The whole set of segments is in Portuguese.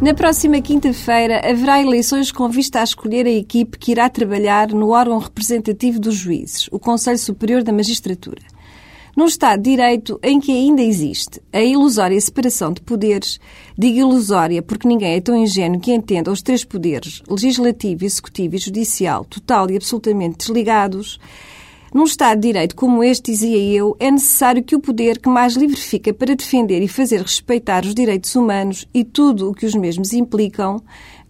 Na próxima quinta-feira haverá eleições com vista a escolher a equipe que irá trabalhar no órgão representativo dos juízes, o Conselho Superior da Magistratura. Num Estado de Direito em que ainda existe a ilusória separação de poderes, digo ilusória porque ninguém é tão ingênuo que entenda os três poderes, legislativo, executivo e judicial, total e absolutamente desligados, num Estado de Direito como este, dizia eu, é necessário que o poder que mais livre fica para defender e fazer respeitar os direitos humanos e tudo o que os mesmos implicam,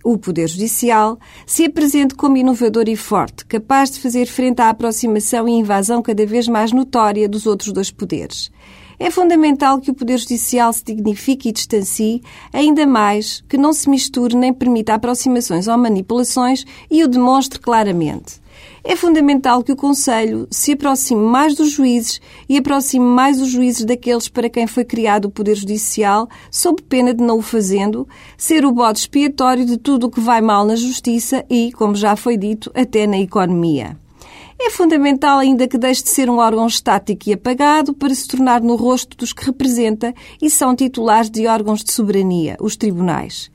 o Poder Judicial, se apresente como inovador e forte, capaz de fazer frente à aproximação e invasão cada vez mais notória dos outros dois poderes. É fundamental que o Poder Judicial se dignifique e distancie, ainda mais que não se misture nem permita aproximações ou manipulações e o demonstre claramente. É fundamental que o Conselho se aproxime mais dos juízes e aproxime mais os juízes daqueles para quem foi criado o Poder Judicial, sob pena de não o fazendo, ser o bode expiatório de tudo o que vai mal na justiça e, como já foi dito, até na economia. É fundamental ainda que deixe de ser um órgão estático e apagado para se tornar no rosto dos que representa e são titulares de órgãos de soberania, os tribunais.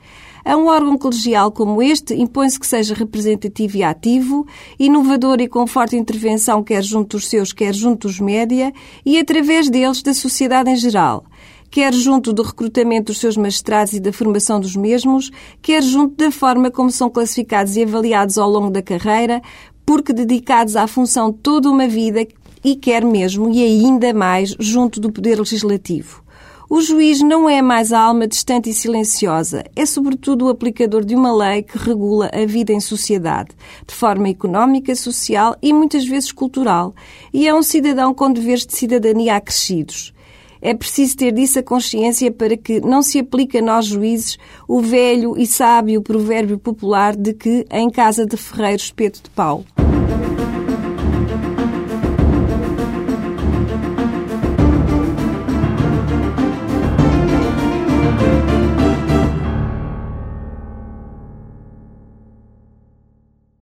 A um órgão colegial como este, impõe-se que seja representativo e ativo, inovador e com forte intervenção quer junto dos seus, quer junto dos média e, através deles, da sociedade em geral quer junto do recrutamento dos seus magistrados e da formação dos mesmos, quer junto da forma como são classificados e avaliados ao longo da carreira, porque dedicados à função toda uma vida e quer mesmo e ainda mais junto do poder legislativo. O juiz não é mais a alma distante e silenciosa, é sobretudo o aplicador de uma lei que regula a vida em sociedade, de forma económica, social e muitas vezes cultural, e é um cidadão com deveres de cidadania acrescidos. É preciso ter disso a consciência para que não se aplique a nós juízes o velho e sábio provérbio popular de que em casa de ferreiro espeto de pau.